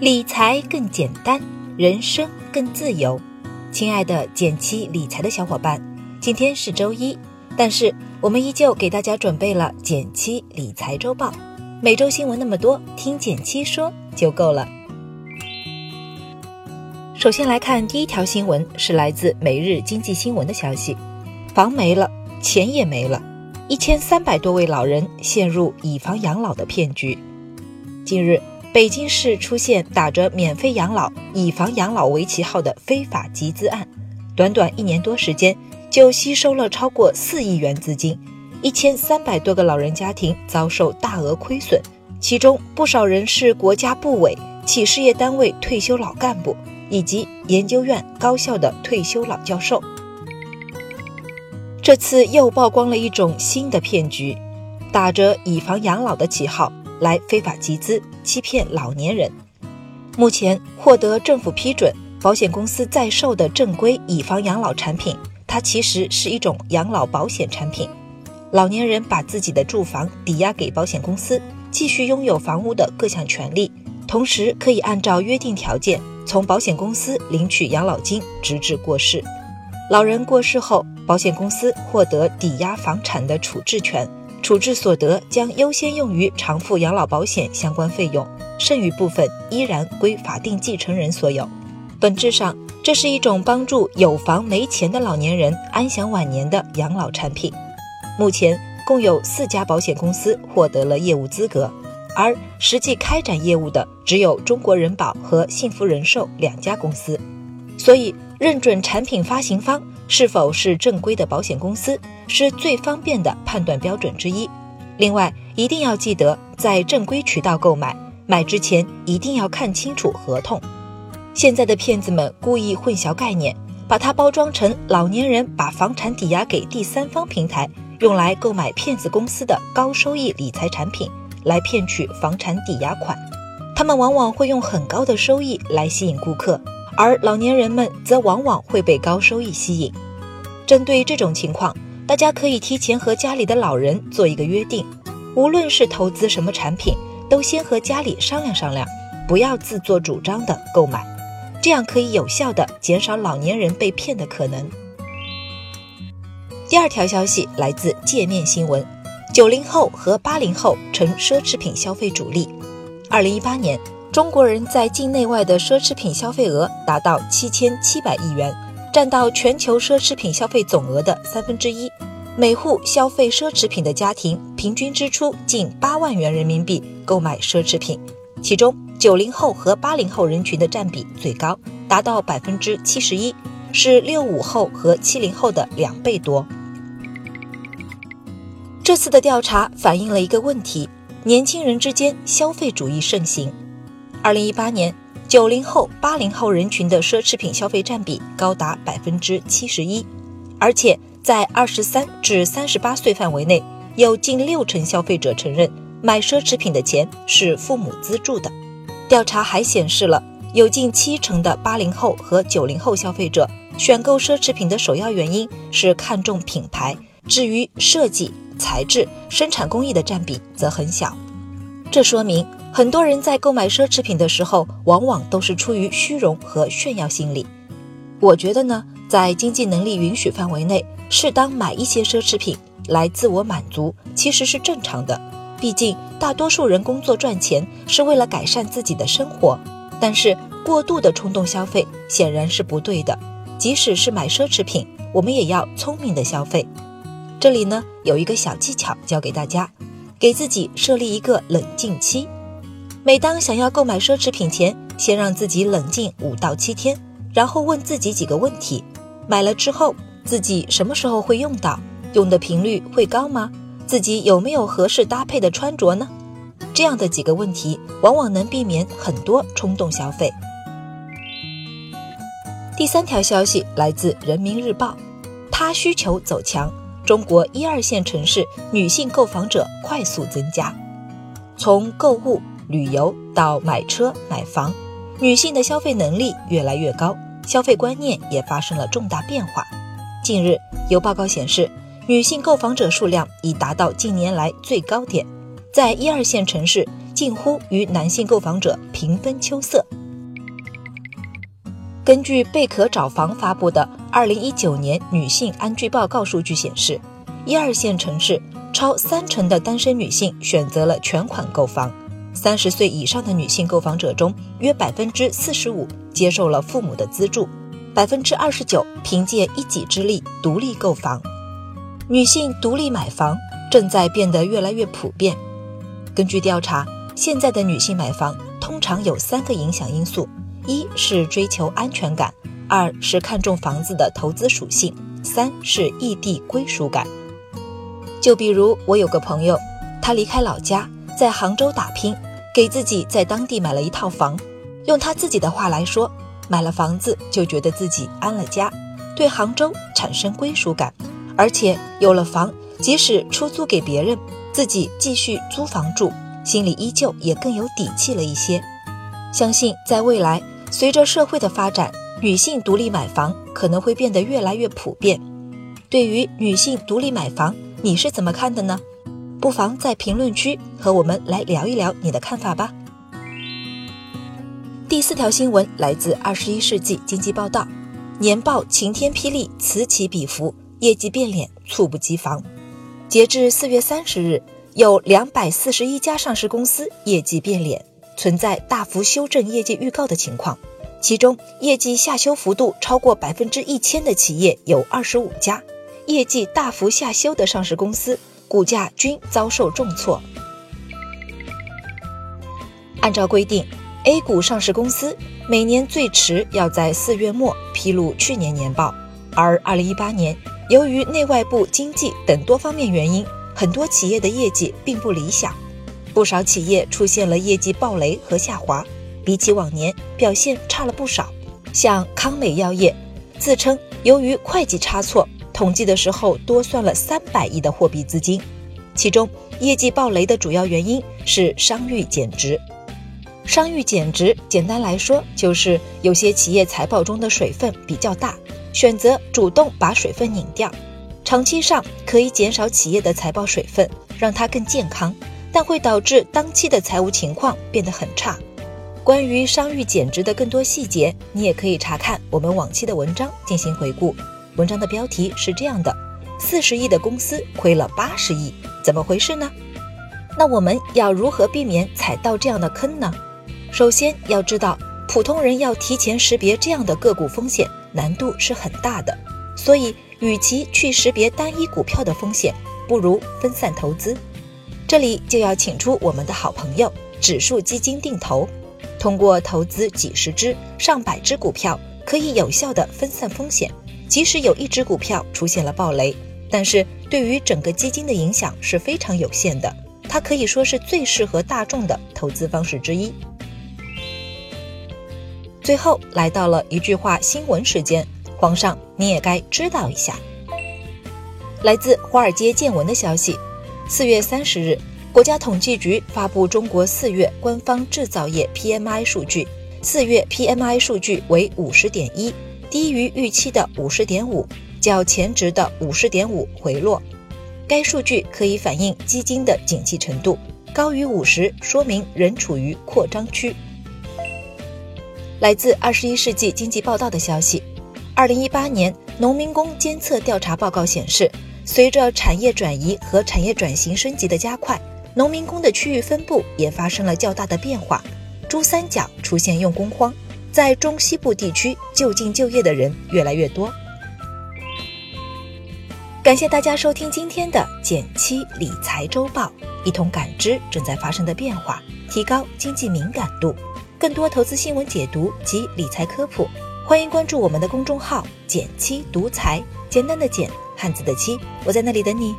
理财更简单，人生更自由。亲爱的减七理财的小伙伴，今天是周一，但是我们依旧给大家准备了减七理财周报。每周新闻那么多，听减七说就够了。首先来看第一条新闻，是来自《每日经济新闻》的消息：房没了，钱也没了，一千三百多位老人陷入以房养老的骗局。近日。北京市出现打着免费养老、以房养老为旗号的非法集资案，短短一年多时间就吸收了超过四亿元资金，一千三百多个老人家庭遭受大额亏损，其中不少人是国家部委、企事业单位退休老干部以及研究院、高校的退休老教授。这次又曝光了一种新的骗局，打着以房养老的旗号。来非法集资欺骗老年人。目前获得政府批准、保险公司在售的正规以房养老产品，它其实是一种养老保险产品。老年人把自己的住房抵押给保险公司，继续拥有房屋的各项权利，同时可以按照约定条件从保险公司领取养老金，直至过世。老人过世后，保险公司获得抵押房产的处置权。处置所得将优先用于偿付养老保险相关费用，剩余部分依然归法定继承人所有。本质上，这是一种帮助有房没钱的老年人安享晚年的养老产品。目前共有四家保险公司获得了业务资格，而实际开展业务的只有中国人保和幸福人寿两家公司。所以，认准产品发行方。是否是正规的保险公司是最方便的判断标准之一。另外，一定要记得在正规渠道购买，买之前一定要看清楚合同。现在的骗子们故意混淆概念，把它包装成老年人把房产抵押给第三方平台，用来购买骗子公司的高收益理财产品，来骗取房产抵押款。他们往往会用很高的收益来吸引顾客。而老年人们则往往会被高收益吸引。针对这种情况，大家可以提前和家里的老人做一个约定：无论是投资什么产品，都先和家里商量商量，不要自作主张的购买，这样可以有效的减少老年人被骗的可能。第二条消息来自界面新闻：九零后和八零后成奢侈品消费主力。二零一八年。中国人在境内外的奢侈品消费额达到七千七百亿元，占到全球奢侈品消费总额的三分之一。每户消费奢侈品的家庭平均支出近八万元人民币购买奢侈品，其中九零后和八零后人群的占比最高，达到百分之七十一，是六五后和七零后的两倍多。这次的调查反映了一个问题：年轻人之间消费主义盛行。二零一八年，九零后、八零后人群的奢侈品消费占比高达百分之七十一，而且在二十三至三十八岁范围内，有近六成消费者承认买奢侈品的钱是父母资助的。调查还显示了，有近七成的八零后和九零后消费者选购奢侈品的首要原因是看重品牌，至于设计、材质、生产工艺的占比则很小。这说明。很多人在购买奢侈品的时候，往往都是出于虚荣和炫耀心理。我觉得呢，在经济能力允许范围内，适当买一些奢侈品来自我满足，其实是正常的。毕竟大多数人工作赚钱是为了改善自己的生活。但是过度的冲动消费显然是不对的。即使是买奢侈品，我们也要聪明的消费。这里呢，有一个小技巧教给大家，给自己设立一个冷静期。每当想要购买奢侈品前，先让自己冷静五到七天，然后问自己几个问题：买了之后，自己什么时候会用到？用的频率会高吗？自己有没有合适搭配的穿着呢？这样的几个问题，往往能避免很多冲动消费。第三条消息来自人民日报：他需求走强，中国一二线城市女性购房者快速增加，从购物。旅游到买车买房，女性的消费能力越来越高，消费观念也发生了重大变化。近日有报告显示，女性购房者数量已达到近年来最高点，在一二线城市，近乎与男性购房者平分秋色。根据贝壳找房发布的《二零一九年女性安居报告》数据显示，一二线城市超三成的单身女性选择了全款购房，三十岁以上的女性购房者中，约百分之四十五接受了父母的资助，百分之二十九凭借一己之力独立购房。女性独立买房正在变得越来越普遍。根据调查，现在的女性买房通常有三个影响因素。一是追求安全感，二是看重房子的投资属性，三是异地归属感。就比如我有个朋友，他离开老家，在杭州打拼，给自己在当地买了一套房。用他自己的话来说，买了房子就觉得自己安了家，对杭州产生归属感，而且有了房，即使出租给别人，自己继续租房住，心里依旧也更有底气了一些。相信在未来。随着社会的发展，女性独立买房可能会变得越来越普遍。对于女性独立买房，你是怎么看的呢？不妨在评论区和我们来聊一聊你的看法吧。第四条新闻来自《二十一世纪经济报道》，年报晴天霹雳，此起彼伏，业绩变脸，猝不及防。截至四月三十日，有两百四十一家上市公司业绩变脸。存在大幅修正业绩预告的情况，其中业绩下修幅度超过百分之一千的企业有二十五家，业绩大幅下修的上市公司股价均遭受重挫。按照规定，A 股上市公司每年最迟要在四月末披露去年年报，而二零一八年由于内外部经济等多方面原因，很多企业的业绩并不理想。不少企业出现了业绩暴雷和下滑，比起往年表现差了不少。像康美药业，自称由于会计差错，统计的时候多算了三百亿的货币资金。其中业绩暴雷的主要原因是商誉减值。商誉减值，简单来说就是有些企业财报中的水分比较大，选择主动把水分拧掉。长期上可以减少企业的财报水分，让它更健康。但会导致当期的财务情况变得很差。关于商誉减值的更多细节，你也可以查看我们往期的文章进行回顾。文章的标题是这样的：四十亿的公司亏了八十亿，怎么回事呢？那我们要如何避免踩到这样的坑呢？首先要知道，普通人要提前识别这样的个股风险，难度是很大的。所以，与其去识别单一股票的风险，不如分散投资。这里就要请出我们的好朋友指数基金定投，通过投资几十只、上百只股票，可以有效的分散风险。即使有一只股票出现了暴雷，但是对于整个基金的影响是非常有限的。它可以说是最适合大众的投资方式之一。最后来到了一句话新闻时间，皇上你也该知道一下。来自华尔街见闻的消息。四月三十日，国家统计局发布中国四月官方制造业 PMI 数据，四月 PMI 数据为五十点一，低于预期的五十点五，较前值的五十点五回落。该数据可以反映基金的景气程度，高于五十说明仍处于扩张区。来自二十一世纪经济报道的消息，二零一八年农民工监测调查报告显示。随着产业转移和产业转型升级的加快，农民工的区域分布也发生了较大的变化。珠三角出现用工荒，在中西部地区就近就业的人越来越多。感谢大家收听今天的减七理财周报，一同感知正在发生的变化，提高经济敏感度。更多投资新闻解读及理财科普，欢迎关注我们的公众号“减七独财”，简单的减。汉字的七，我在那里等你。